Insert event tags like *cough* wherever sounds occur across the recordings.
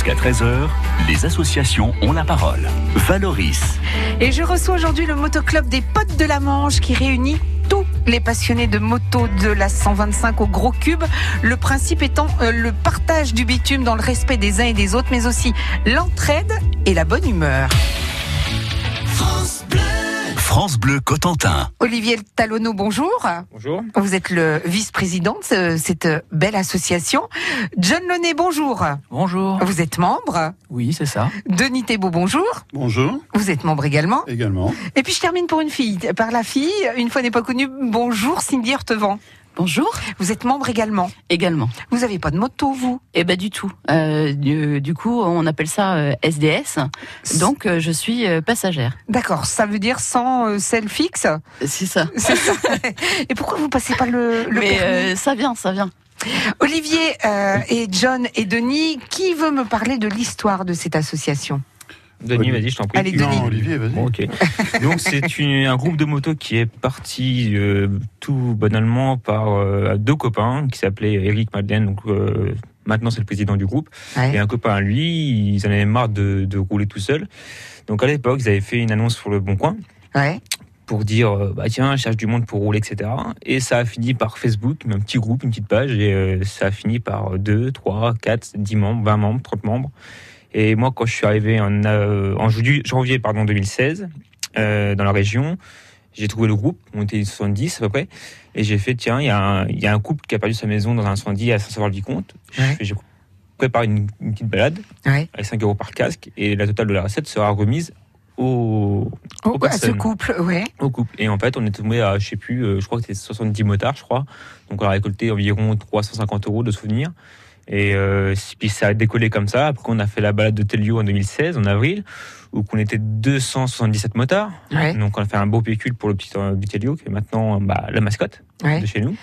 Jusqu'à 13h, les associations ont la parole. Valoris. Et je reçois aujourd'hui le motoclub des Potes de la Manche qui réunit tous les passionnés de moto de la 125 au gros cube. Le principe étant euh, le partage du bitume dans le respect des uns et des autres, mais aussi l'entraide et la bonne humeur. France Bleu Cotentin. Olivier Talonneau, bonjour. Bonjour. Vous êtes le vice-président de ce- cette belle association. John Launay, bonjour. Bonjour. Vous êtes membre. Oui, c'est ça. Denis Thébault, bonjour. Bonjour, Vous êtes membre également. également. Et puis je termine pour une fille. Par la fille, une fois n'est pas connue, bonjour Cindy Hurtevant. Bonjour. Vous êtes membre également. Également. Vous n'avez pas de moto, vous? Eh ben du tout. Euh, du, du coup, on appelle ça euh, SDS. Donc, euh, je suis euh, passagère. D'accord, ça veut dire sans euh, selle fixe? C'est ça. Ça. *laughs* Et pourquoi vous passez pas le, le Mais permis? euh, ça vient, ça vient. Olivier euh, et John et Denis, qui veut me parler de l'histoire de cette association? Denis, vas-y, je t'en prie. Allez, Denis. Non, Olivier, vas-y. Bon, ok. *laughs* Donc c'est un groupe de motos qui est parti euh, tout banalement par euh, deux copains qui s'appelaient Eric Madeleine, donc euh, maintenant c'est le président du groupe, Ouais. et un copain à lui, ils en avaient marre de, de rouler tout seul. Donc à l'époque, ils avaient fait une annonce sur le Bon Coin Ouais. pour dire bah tiens, je cherche du monde pour rouler, etc. Et ça a fini par Facebook, un petit groupe, une petite page, et ça a fini par 2, 3, 4, 10 membres, 20 membres, 30 membres. Et moi, quand je suis arrivé en, euh, en janvier, pardon, 2016, euh, dans la région, j'ai trouvé le groupe, on était 70 à peu près, et j'ai fait tiens, il y, a un- il y a un couple qui a perdu sa maison dans un incendie à Saint-Sauveur-le-Vicomte. Ouais. J'ai préparé une, une petite balade Ouais. avec 5 euros par casque, et la totale de la recette sera remise au, à ce couple, ouais. au couple. Et en fait, on est tombé à, je sais plus, euh, je crois que c'était 70 motards, je crois. Donc on a récolté environ 350 euros de souvenirs. Et euh, puis ça a décollé comme ça. Après, on a fait la balade de Telio en 2016, en avril, où on était 277 motards. Ouais. Donc on a fait un beau pécule pour le petit, euh, Telio, qui est maintenant bah, la mascotte Ouais. de chez nous.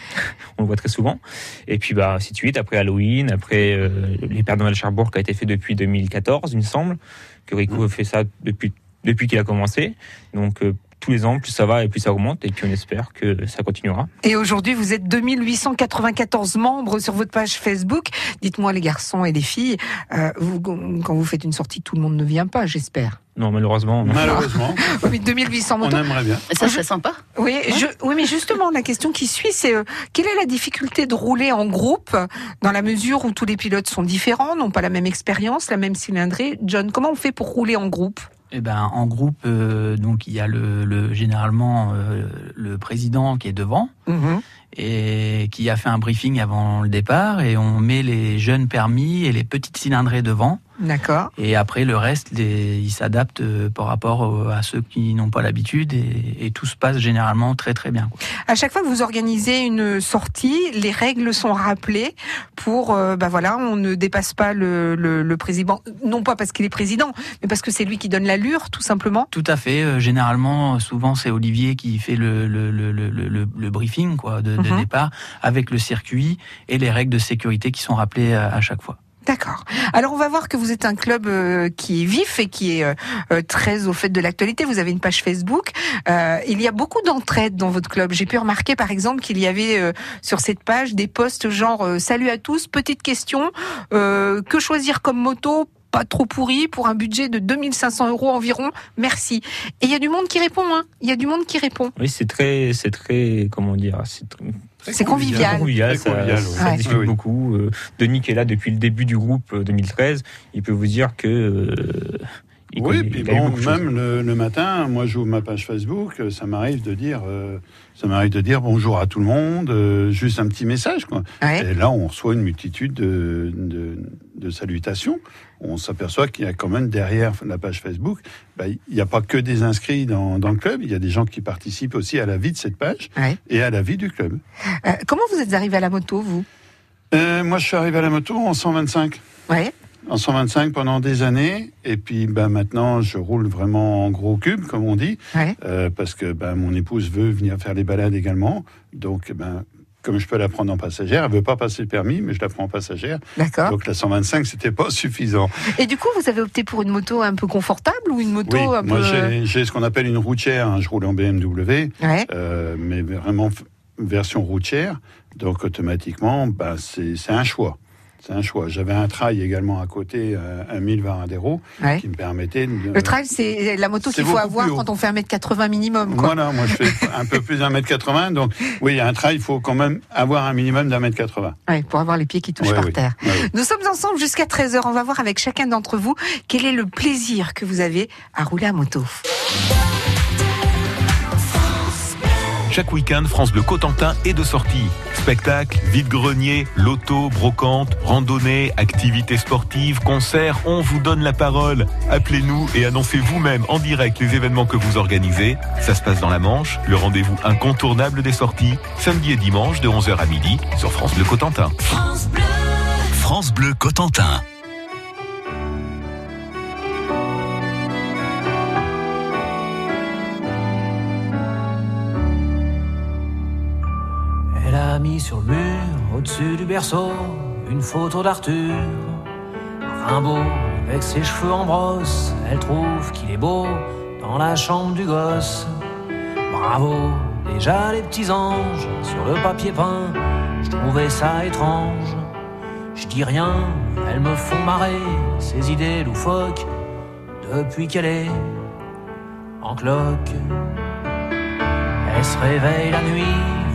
On le voit très souvent. Et puis bah, ainsi de suite. Après Halloween, après euh, les Pères Noël Cherbourg, qui a été fait depuis 2014, il me semble. Que Rico fait ça depuis, depuis qu'il a commencé. Donc euh, tous les ans, plus ça va et plus ça augmente. Et puis on espère que ça continuera. Et aujourd'hui, vous êtes 2894 membres sur votre page Facebook. Dites-moi, les garçons et les filles, euh, vous, quand vous faites une sortie, tout le monde ne vient pas, j'espère. Non, malheureusement. non. Malheureusement, *laughs* Oui, mais 2800 on motos. aimerait bien. Ça serait sympa. Oui, je, oui, mais justement, la question qui suit, c'est euh, quelle est la difficulté de rouler en groupe dans la mesure où tous les pilotes sont différents, n'ont pas la même expérience, la même cylindrée? John, comment on fait pour rouler en groupe? Eh ben, en groupe, euh, donc il y a le, le- généralement euh, le président qui est devant et qui a fait un briefing avant le départ et on met les jeunes permis et les petites cylindrées devant D'accord. et après le reste, les, ils s'adaptent euh, par rapport au- à ceux qui n'ont pas l'habitude et, et tout se passe généralement très très bien. quoi. À chaque fois que vous organisez une sortie, les règles sont rappelées pour, euh, bah voilà, on ne dépasse pas le, le, le président, non pas parce qu'il est président, mais parce que c'est lui qui donne l'allure, tout simplement. Tout à fait. euh, généralement, souvent c'est Olivier qui fait le, briefing quoi, de, de Mhm. départ avec le circuit et les règles de sécurité qui sont rappelées à, à chaque fois. D'accord. Alors on va voir que vous êtes un club euh, qui est vif et qui est euh, euh, très au fait de l'actualité. Vous avez une page Facebook. Il y a beaucoup d'entraide dans votre club. J'ai pu remarquer par exemple qu'il y avait sur cette page des posts genre Salut à tous, petite question, que choisir comme moto? Pas trop pourri pour un budget de 2500 euros environ. Merci. Et il y a du monde qui répond. Hein. Il y a du monde qui répond. Oui, c'est très, c'est très, comment dire, C'est convivial. convivial, ça, convivial, ça ouais. discute Oui, oui. beaucoup. Euh, Denis qui est là depuis le début du groupe euh, 2013, il peut vous dire que. Il Oui, connaît- puis bon, même le, le matin, moi j'ouvre ma page Facebook, euh, ça m'arrive de dire, euh, ça m'arrive de dire bonjour à tout le monde, euh, juste un petit message quoi. Ouais. Et là, on reçoit une multitude de, de, de salutations. On s'aperçoit qu'il y a quand même derrière la page Facebook, bah, il n'y a pas que des inscrits dans, dans le club, il y a des gens qui participent aussi à la vie de cette page Ouais. et à la vie du club. Euh, comment vous êtes arrivé à la moto, vous? Euh, moi, je suis arrivé à la moto en 125. Ouais. En 125 pendant des années, et puis bah, maintenant je roule vraiment en gros cube, comme on dit, Ouais. euh, parce que bah, mon épouse veut venir faire les balades également. Donc, ben, comme je peux la prendre en passagère, elle veut pas passer le permis, mais je la prends en passagère. D'accord. Donc la 125, c'était pas suffisant. Et du coup, vous avez opté pour une moto un peu confortable ou une moto oui, un moi peu. j'ai- j'ai ce qu'on appelle une routière. hein, je roule en BMW, Ouais. euh, mais vraiment version routière. Donc automatiquement, c'est c'est un choix. C'est un choix. J'avais un trail également à côté, euh, à 1020 adhéros, Ouais. qui me permettait de... Le trail, c'est la moto qu'il faut avoir quand on fait 1m80 minimum. Quoi. Voilà, moi je fais un peu plus d'un mètre 80, donc oui, un trail, il faut quand même avoir un minimum d'un mètre 80. Ouais, pour avoir les pieds qui touchent Ouais, par oui. terre. Ouais, oui. Nous sommes ensemble jusqu'à 13h. On va voir avec chacun d'entre vous quel est le plaisir que vous avez à rouler à moto. Chaque week-end, France Bleu Cotentin est de sortie. Spectacles, vide-grenier, loto, brocante, randonnée, activités sportives, concerts, on vous donne la parole. Appelez-nous et annoncez vous-même en direct les événements que vous organisez. Ça se passe dans la Manche, le rendez-vous incontournable des sorties, samedi et dimanche de 11h à midi sur France Bleu Cotentin. France Bleu Cotentin. Sur le mur, au-dessus du berceau, une photo d'Arthur. Rimbaud, avec ses cheveux en brosse, elle trouve qu'il est beau dans la chambre du gosse. Bravo, déjà les petits anges sur le papier peint, je trouvais ça étrange. Je dis rien, elles me font marrer, ces idées loufoques, depuis qu'elle est en cloque. Elle se réveille la nuit,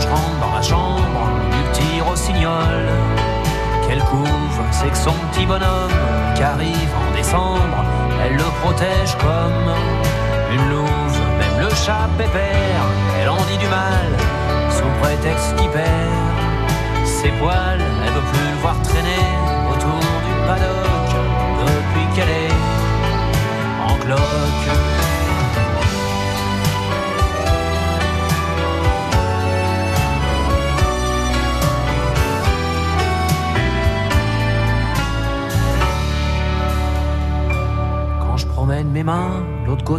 je rentre dans la chambre du petit rossignol. Quelle couve, c'est que son petit bonhomme qui arrive en décembre, elle le protège comme une louve. Même le chat pépère, elle en dit du mal sous prétexte qu'il perd ses poils. Elle veut plus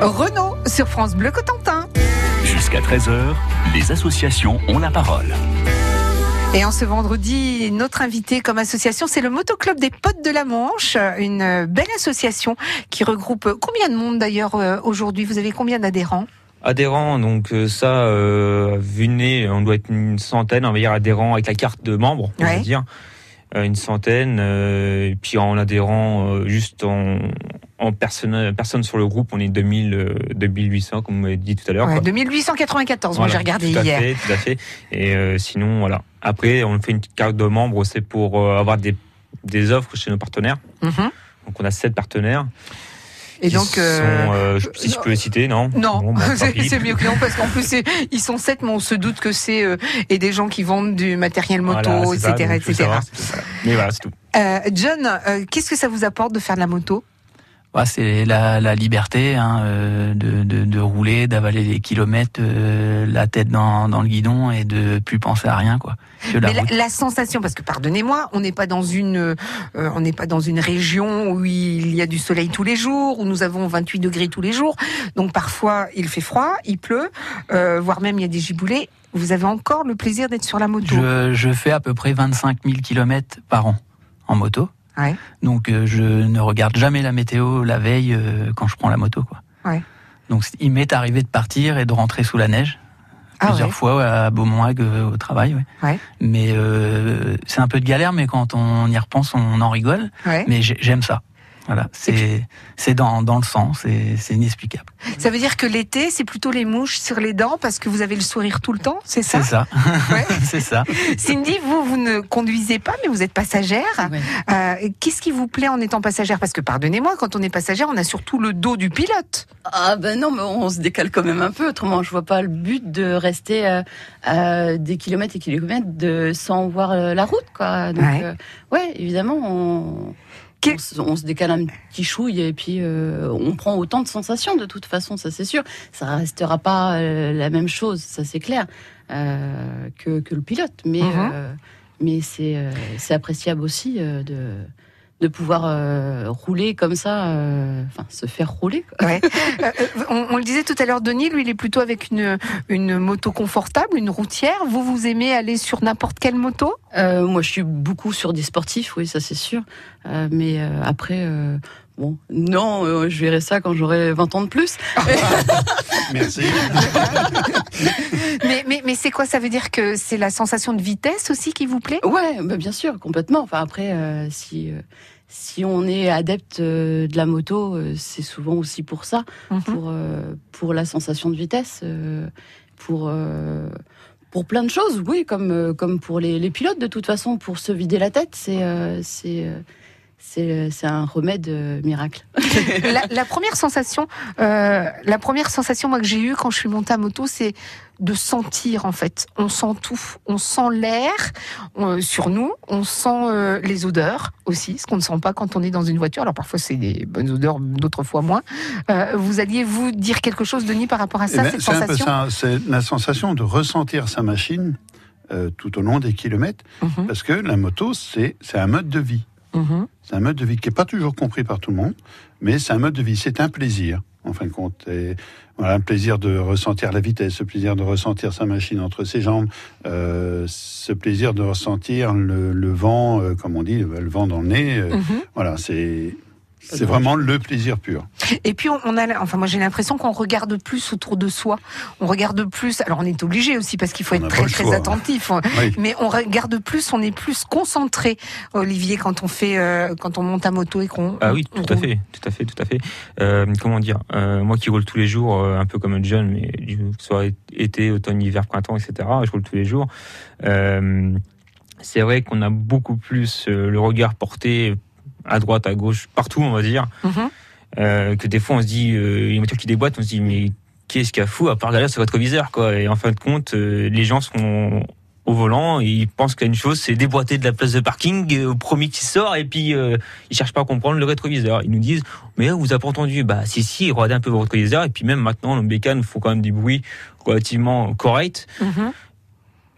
Renault sur France Bleu Cotentin. Jusqu'à 13h, les associations ont la parole. Et en ce vendredi, notre invité comme association, c'est le Motoclub des Potes de la Manche, une belle association qui regroupe combien de monde d'ailleurs euh, aujourd'hui? Vous avez combien d'adhérents? Adhérents, donc euh, ça, euh, vu nez, on doit être une centaine, on va dire adhérents avec la carte de membre, on va dire. Euh, une centaine, euh, et puis en adhérant euh, juste en, en personne, personne sur le groupe, on est 2000, euh, 2800, comme vous m'avez dit tout à l'heure. Ouais, quoi. 2894, moi j'ai regardé tout à hier. Fait, tout à fait. Et euh, sinon, voilà. Après, on fait une petite carte de membre, c'est pour euh, avoir des, des offres chez nos partenaires. Mhm. Donc on a sept partenaires. Et donc, euh, sont, euh, je- si je peux les citer, non? Non, Bon, *laughs* c'est mieux que non, parce qu'en plus, c'est- ils sont sept, mais on se doute que c'est euh, et des gens qui vendent du matériel moto, Voilà, c'est ça, etc. etc. savoir. Mais voilà, c'est tout. Euh, John, euh, qu'est-ce que ça vous apporte de faire de la moto? C'est la, la, liberté hein, euh, de, de, de, rouler, d'avaler des kilomètres, euh, la tête dans, dans, le guidon et de plus penser à rien quoi. Mais la, sensation, parce que pardonnez-moi, on n'est pas dans une, euh, on n'est pas dans une région où il y a du soleil tous les jours, où nous avons 28 degrés tous les jours. Donc parfois il fait froid, il pleut, voire même il y a des giboulées. Vous avez encore le plaisir d'être sur la moto? Je, je fais à peu près 25 000 kilomètres par an en moto. Donc euh, je ne regarde jamais la météo la veille euh, quand je prends la moto. Quoi. Donc il m'est arrivé de partir et de rentrer sous la neige. Ah plusieurs fois à Beaumont-Hague euh, au travail. Mais c'est un peu de galère, mais quand on y repense, on en rigole. Mais j'aime ça. Voilà, c'est c'est dans, dans le sang, c'est inexplicable. Ça veut dire que l'été, c'est plutôt les mouches sur les dents parce que vous avez le sourire tout le temps, c'est ça? C'est ça. *laughs* c'est ça. Cindy, vous vous ne conduisez pas, mais vous êtes passagère. Euh, Qu'est-ce qui vous plaît en étant passagère? Parce que pardonnez-moi, quand on est passagère, on a surtout le dos du pilote. Ah ben non, mais on se décale quand même un peu. Autrement, je vois pas le but de rester euh, euh des kilomètres et kilomètres de sans voir la route, quoi. Donc, ouais, ouais évidemment, on on, se décale un petit chouille et puis euh, on prend autant de sensations de toute façon, ça c'est sûr. Ça restera pas euh, la même chose, ça c'est clair, euh, que, le pilote. Mais, mhm. mais c'est appréciable aussi de de pouvoir euh, rouler comme ça, euh, enfin se faire rouler. Ouais. *laughs* Euh, on, le disait tout à l'heure, Denis, lui, il est plutôt avec une, une moto confortable, une routière. Vous, vous aimez aller sur n'importe quelle moto? Moi, je suis beaucoup sur des sportifs, oui, ça c'est sûr. mais après, Bon, non, je verrai ça quand j'aurai 20 ans de plus. *laughs* Merci. *laughs* mais c'est quoi Ça veut dire que c'est la sensation de vitesse aussi qui vous plaît? Ouais, bah bien sûr, complètement. Enfin après, si si on est adepte euh, de la moto, euh, c'est souvent aussi pour ça, mhm. pour euh, pour la sensation de vitesse, pour pour plein de choses, oui, comme comme pour les, les pilotes de toute façon, pour se vider la tête, c'est c'est c'est un remède miracle. *laughs* la, la, première sensation, la première sensation moi que j'ai eue quand je suis montée à moto, c'est de sentir en fait. On sent tout, on sent l'air sur nous, on sent euh, les odeurs aussi, ce qu'on ne sent pas quand on est dans une voiture. Alors parfois c'est des bonnes odeurs, d'autres fois moins. Euh, vous alliez vous dire quelque chose, Denis, par rapport à ça, eh ben, cette sensation C'est la sensation de ressentir sa machine euh, tout au long des kilomètres, mhm. parce que la moto c'est un mode de vie. Mhm. C'est un mode de vie qui n'est pas toujours compris par tout le monde, mais c'est un mode de vie, c'est un plaisir en fin de compte. Et voilà, un plaisir de ressentir la vitesse, ce plaisir de ressentir sa machine entre ses jambes, euh, ce plaisir de ressentir le, vent, euh, comme on dit, le, vent dans le nez. Euh, mhm. Voilà, c'est c'est vraiment le plaisir pur. Et puis on a, enfin moi j'ai l'impression qu'on regarde plus autour de soi. On regarde plus. Alors on est obligé aussi parce qu'il faut être très très attentif. Mais on regarde plus, on est plus concentré. Olivier, quand on fait, euh, quand on monte à moto et qu'on. Ah oui, tout à fait, tout à fait, tout à fait. Euh, comment dire euh, Moi qui roule tous les jours, un peu comme un jeune, mais que ce soit été, automne, hiver, printemps, etc. Je roule tous les jours. c'est vrai qu'on a beaucoup plus le regard porté à droite, à gauche, partout, on va dire. Mhm. Euh, que des fois, on se dit, euh, une voiture qui déboîte, on se dit, mais qu'est-ce qu'il y a fou à part regarder sur votre viseur, quoi. Et en fin de compte, euh, les gens sont au volant et ils pensent qu'une chose, c'est déboîter de la place de parking au premier qui sort et puis ils cherchent pas à comprendre le rétroviseur. Ils nous disent, mais vous avez pas entendu? Bah si si, regardez un peu votre rétroviseur et puis même maintenant, nos bécanes font quand même du bruit relativement correct. Mhm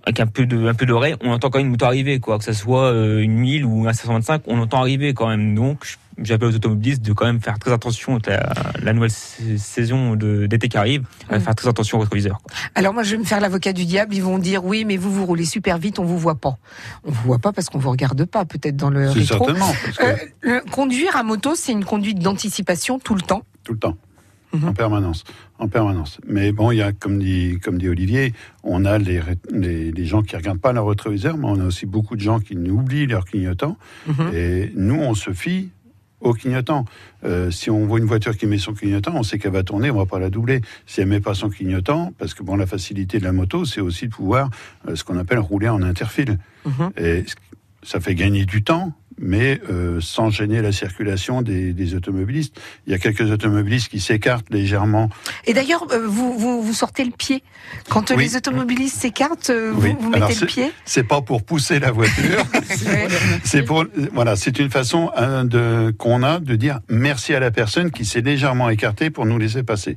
avec un peu de un peu d'oreille, on entend quand même une moto arriver, quoi. Que ce soit euh, une 1000 ou un 525, on entend arriver quand même. Donc, j'appelle aux automobilistes de quand même faire très attention à la, nouvelle saison d'été qui arrive, à faire très attention au rétroviseur. Alors moi, je vais me faire l'avocat du diable. Ils vont dire oui, mais vous vous roulez super vite, on vous voit pas. On vous voit pas parce qu'on vous regarde pas, peut-être dans le rétro. Certainement. Euh, conduire à moto, c'est une conduite d'anticipation tout le temps. Tout le temps. Mhm. En permanence, en permanence. Mais bon, il y a, comme dit, comme dit Olivier, on a les, les, gens qui regardent pas leur rétroviseur, mais on a aussi beaucoup de gens qui oublient leur clignotant. Mhm. Et nous, on se fie au clignotant. Euh, si on voit une voiture qui met son clignotant, on sait qu'elle va tourner, on va pas la doubler. Si elle met pas son clignotant, parce que bon, la facilité de la moto, c'est aussi de pouvoir euh, ce qu'on appelle rouler en interfile. Mhm. Et ça fait gagner du temps, mais euh, sans gêner la circulation des, des, automobilistes. Il y a quelques automobilistes qui s'écartent légèrement. Et d'ailleurs, euh, vous, vous, vous, sortez le pied. Quand euh, les automobilistes s'écartent, vous, vous, mettez le pied C'est pas pour pousser la voiture. *laughs* c'est pour voilà, c'est une façon de qu'on a de dire merci à la personne qui s'est légèrement écartée pour nous laisser passer.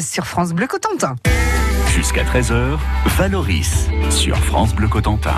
sur France Bleu Cotentin. Jusqu'à 13h, Valoris sur France Bleu Cotentin.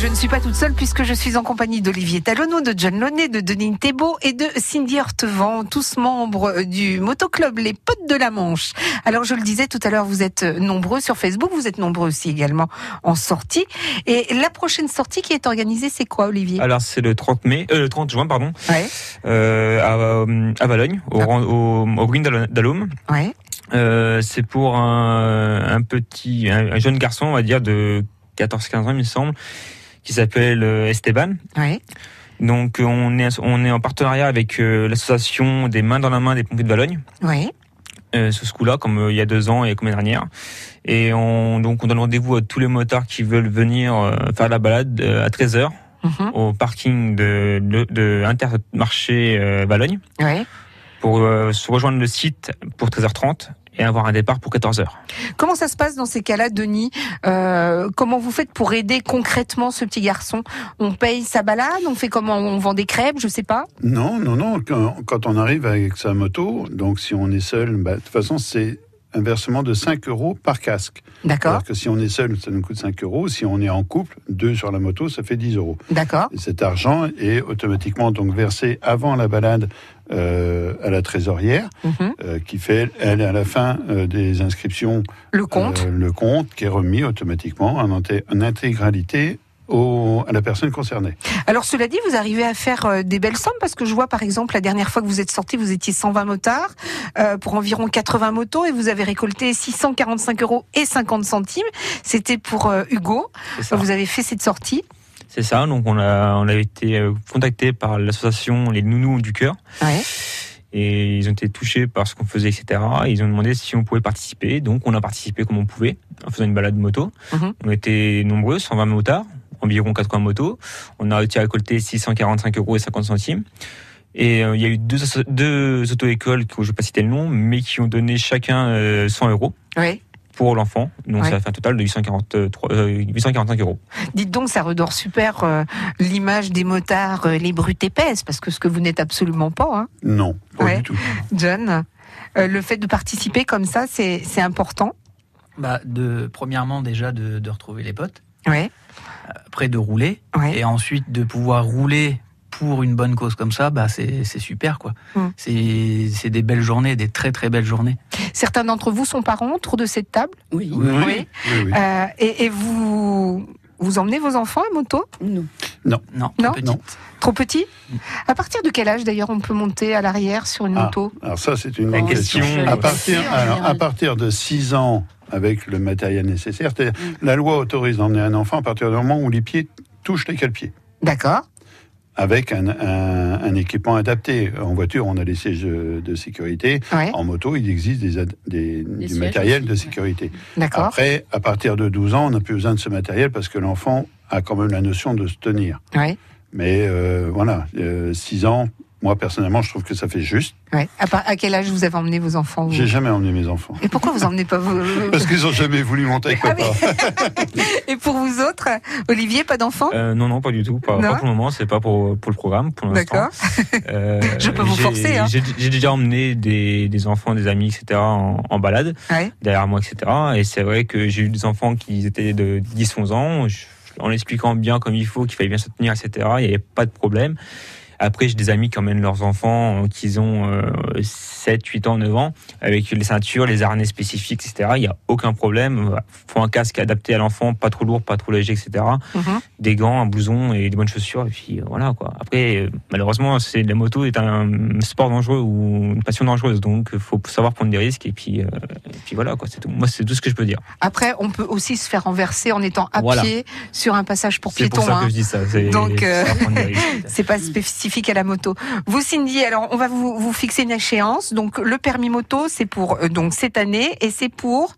Je ne suis pas toute seule puisque je suis en compagnie d'Olivier Talonneau, de John Launay, de Denis Thébault et de Cindy Hortevent, tous membres du motoclub Les Potes de la Manche. Alors je le disais tout à l'heure, vous êtes nombreux sur Facebook, vous êtes nombreux aussi également en sortie. Et la prochaine sortie qui est organisée, c'est quoi Olivier? Alors c'est le 30 mai, euh, le 30 juin pardon, ouais. euh, à, à, Valogne, au, ah. au, au Green d'Alôme. Ouais. Euh, c'est pour un, un petit, un, un jeune garçon, on va dire de 14-15 ans, il me semble, qui s'appelle euh, Esteban. Ouais. Donc on est on est en partenariat avec euh, l'association des mains dans la main des pompiers de Valogne. Ouais. Euh, ce coup-là, comme euh, il y a deux ans et comme l'année dernière. Et on, donc on donne rendez-vous à tous les motards qui veulent venir euh, faire la balade à 13h Mhm. au parking de, de, de Intermarché Valogne Ouais. pour se rejoindre le site pour 13h30 et avoir un départ pour 14h. Comment ça se passe dans ces cas-là, Denis? Euh, Comment vous faites pour aider concrètement ce petit garçon? On paye sa balade? On fait comment? On vend des crêpes? Je sais pas. Non, non, non. Quand, quand on arrive avec sa moto, donc si on est seul, bah, de toute façon, c'est un versement de 5 euros par casque. D'accord. Alors que si on est seul, ça nous coûte 5 euros. Si on est en couple, deux sur la moto, ça fait 10 euros. D'accord. Et cet argent est automatiquement donc versé avant la balade euh, à la trésorière, Mhm. euh, qui fait, elle, à la fin euh, des inscriptions, Le compte. euh, le compte qui est remis automatiquement en, inté- en intégralité au, à la personne concernée. Alors cela dit, vous arrivez à faire euh, des belles sommes parce que je vois par exemple la dernière fois que vous êtes sorti, vous étiez 120 motards euh, pour environ 80 motos et vous avez récolté 645 euros et 50 centimes. C'était pour euh, Hugo. Vous avez fait cette sortie. C'est ça. Donc on a on a été euh, contacté par l'association Les Nounous du cœur. Ouais. et ils ont été touchés par ce qu'on faisait, etc. Et ils ont demandé si on pouvait participer. Donc, on a participé comme on pouvait, en faisant une balade moto. Mhm. On était nombreux, 120 motards, environ 80 motos. On a réussi à récolter 645 euros et 50 centimes. Et euh, il y a eu deux, auto-écoles, que je ne vais pas citer le nom, mais qui ont donné chacun euh, 100 euros. Pour l'enfant. Donc, Ouais. ça fait un total de 843, euh, 845 euros. Dites donc, ça redore super euh, l'image des motards, euh, les brutes épaisses, parce que ce que vous n'êtes absolument pas, hein, Non, pas Ouais. du tout. John. Euh, le fait de participer comme ça, c'est c'est important? Bah, de, premièrement, déjà, de, de retrouver les potes. Ouais. Après, de rouler. Ouais. Et ensuite, de pouvoir rouler pour une bonne cause comme ça, bah, c'est super, quoi. Mm. C'est des belles journées, des très, très belles journées. Certains d'entre vous sont parents autour de cette table? Oui. Oui, Oui. oui, oui. Euh, et, et vous vous emmenez vos enfants à moto? Non. Non, Non. Non. Trop petits À partir de quel âge d'ailleurs on peut monter à l'arrière sur une Ah. moto? Alors ça, c'est une grande question- À partir, alors, à de 6 ans, avec le matériel nécessaire, c'est-à-dire, la loi autorise d'emmener un enfant à partir du moment où les pieds touchent les cale-pieds. D'accord. Avec un, un- un équipement adapté. En voiture, on a les sièges de, sécurité. Ouais. En moto, il existe des, des- du matériel aussi, de sécurité. Après, à partir de 12 ans, on n'a plus besoin de ce matériel parce que l'enfant a quand même la notion de se tenir. Ouais. Mais euh, voilà, 6 ans, moi personnellement, je trouve que ça fait juste. Ouais. À, quel âge vous avez emmené vos enfants vous J'ai jamais emmené mes enfants. Et pourquoi vous emmenez pas vos *laughs* Parce qu'ils ont jamais voulu monter avec Ah papa. *laughs* Et pour vous autres, Olivier, pas d'enfants Euh, non, non, pas du tout. Pas, pour le moment. C'est pas pour, pour le programme. Pour l'instant. D'accord. Euh, *laughs* Je peux vous forcer, hein. J'ai j'ai déjà emmené des, des enfants, des amis, etc. en, en balade Ouais. derrière moi, etc. Et c'est vrai que j'ai eu des enfants qui étaient de 10-11 ans. Je- en expliquant bien comme il faut, qu'il fallait bien se tenir, etc. Il n'y avait pas de problème. Après, j'ai des amis qui emmènent leurs enfants, euh, qui ont euh, 7, 8 ans, 9 ans, avec les ceintures, les harnais spécifiques, etc. Il n'y a aucun problème. Voilà. faut un casque adapté à l'enfant, pas trop lourd, pas trop léger, etc Mhm. des gants, un blouson et des bonnes chaussures. Et puis euh, voilà quoi. Après, euh, malheureusement, c'est la moto est un sport dangereux ou une passion dangereuse, donc il faut savoir prendre des risques. Et puis, euh, et puis voilà quoi. C'est tout. Moi, c'est tout ce que je peux dire. Après, on peut aussi se faire renverser en étant à Voilà. pied sur un passage pour C'est piétons. pour ça hein. que je dis ça. C'est- Donc, c'est euh. *laughs* C'est pas spécifique à la moto. Vous, Cindy, alors on va vous, vous fixer une échéance. Donc le permis moto, c'est pour euh, donc cette année et c'est pour.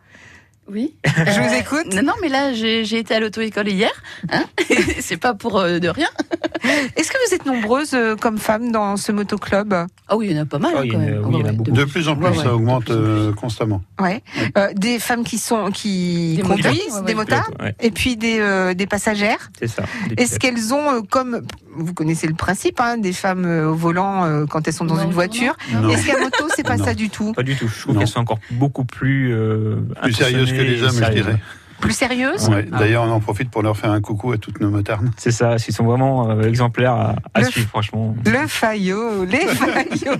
Oui. Je vous écoute. Non, non, mais là, j'ai été à l'auto-école hier. Hein *laughs* c'est pas pour euh, de rien. *laughs* Est-ce que vous êtes nombreuses euh, comme femmes dans ce motoclub? Ah oui, il y en a pas mal. Oh, il y quand en a- même. oui, il y en a Ouais, ouais, beaucoup. De plus en plus, Ouais, ça augmente plus en plus. euh, constamment. Ouais. Euh, des femmes qui sont qui Des conduisent, motards, ouais, des motards, Ouais, et puis des euh, des passagères. c'est ça. Est-ce qu'elles ont euh, comme vous connaissez le principe hein, des femmes euh, au volant euh, quand elles sont dans Non, une voiture. Non. Est-ce qu'à moto c'est pas Non. ça du tout? Pas du tout. Je trouve qu'elles sont encore beaucoup plus euh, Plus sérieuses que les hommes, je sérieuses. dirais. Plus sérieuse Ouais. Ah. D'ailleurs, on en profite pour leur faire un coucou à toutes nos motardes. C'est ça. Ils sont vraiment euh, exemplaires à, suivre, franchement. Le faillot, les *laughs* faillots.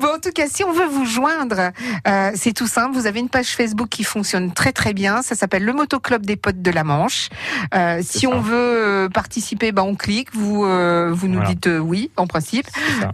Bon, en tout cas, si on veut vous joindre, euh, c'est tout simple. Vous avez une page Facebook qui fonctionne très très bien. Ça s'appelle le Motoclub des potes de la Manche. Euh, si ça. on veut participer, bah, on clique. Vous euh, vous nous Voilà. dites euh, oui, en principe.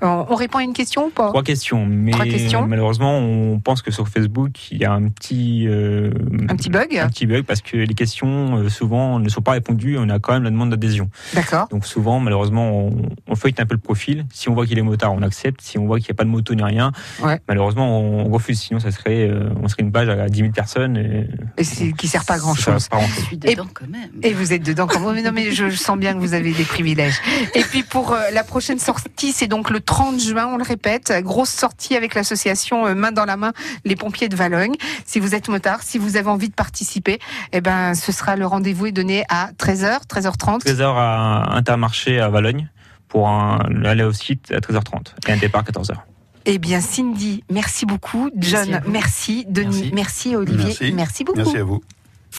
Euh, on répond à une question ou pas? Trois questions, mais Trois questions. malheureusement, on pense que sur Facebook, il y a un petit, euh, Un petit bug un petit bug parce que les questions euh, souvent ne sont pas répondues. On a quand même la demande d'adhésion. D'accord. Donc souvent, malheureusement, on, on feuillete un peu le profil. Si on voit qu'il est motard, on accepte. Si on voit qu'il n'y a pas de moto ni rien, Ouais. malheureusement, on refuse. Sinon, ça serait, euh, on serait une page à 10 000 personnes. Et, Et c'est- qui sert pas à grand chose. sert pas à grand Je chose. suis dedans quand même. Et vous êtes dedans quand même. Mais non, mais je, je sens bien que vous avez des privilèges. Et puis pour euh, la prochaine sortie, c'est donc le 30 juin, on le répète. Grosse sortie avec l'association euh, Main dans la main, les pompiers de Valogne. Si vous êtes motard, si vous avez envie de participer, eh ben, ce sera le rendez-vous est donné à 13h, 13h30. 13h à Intermarché à Valogne pour un, aller au site à 13h30 et un départ à 14h. Eh bien, Cindy, merci beaucoup. Merci John, vous. merci. Denis, Merci. merci. Olivier, Merci. merci beaucoup. Merci à vous.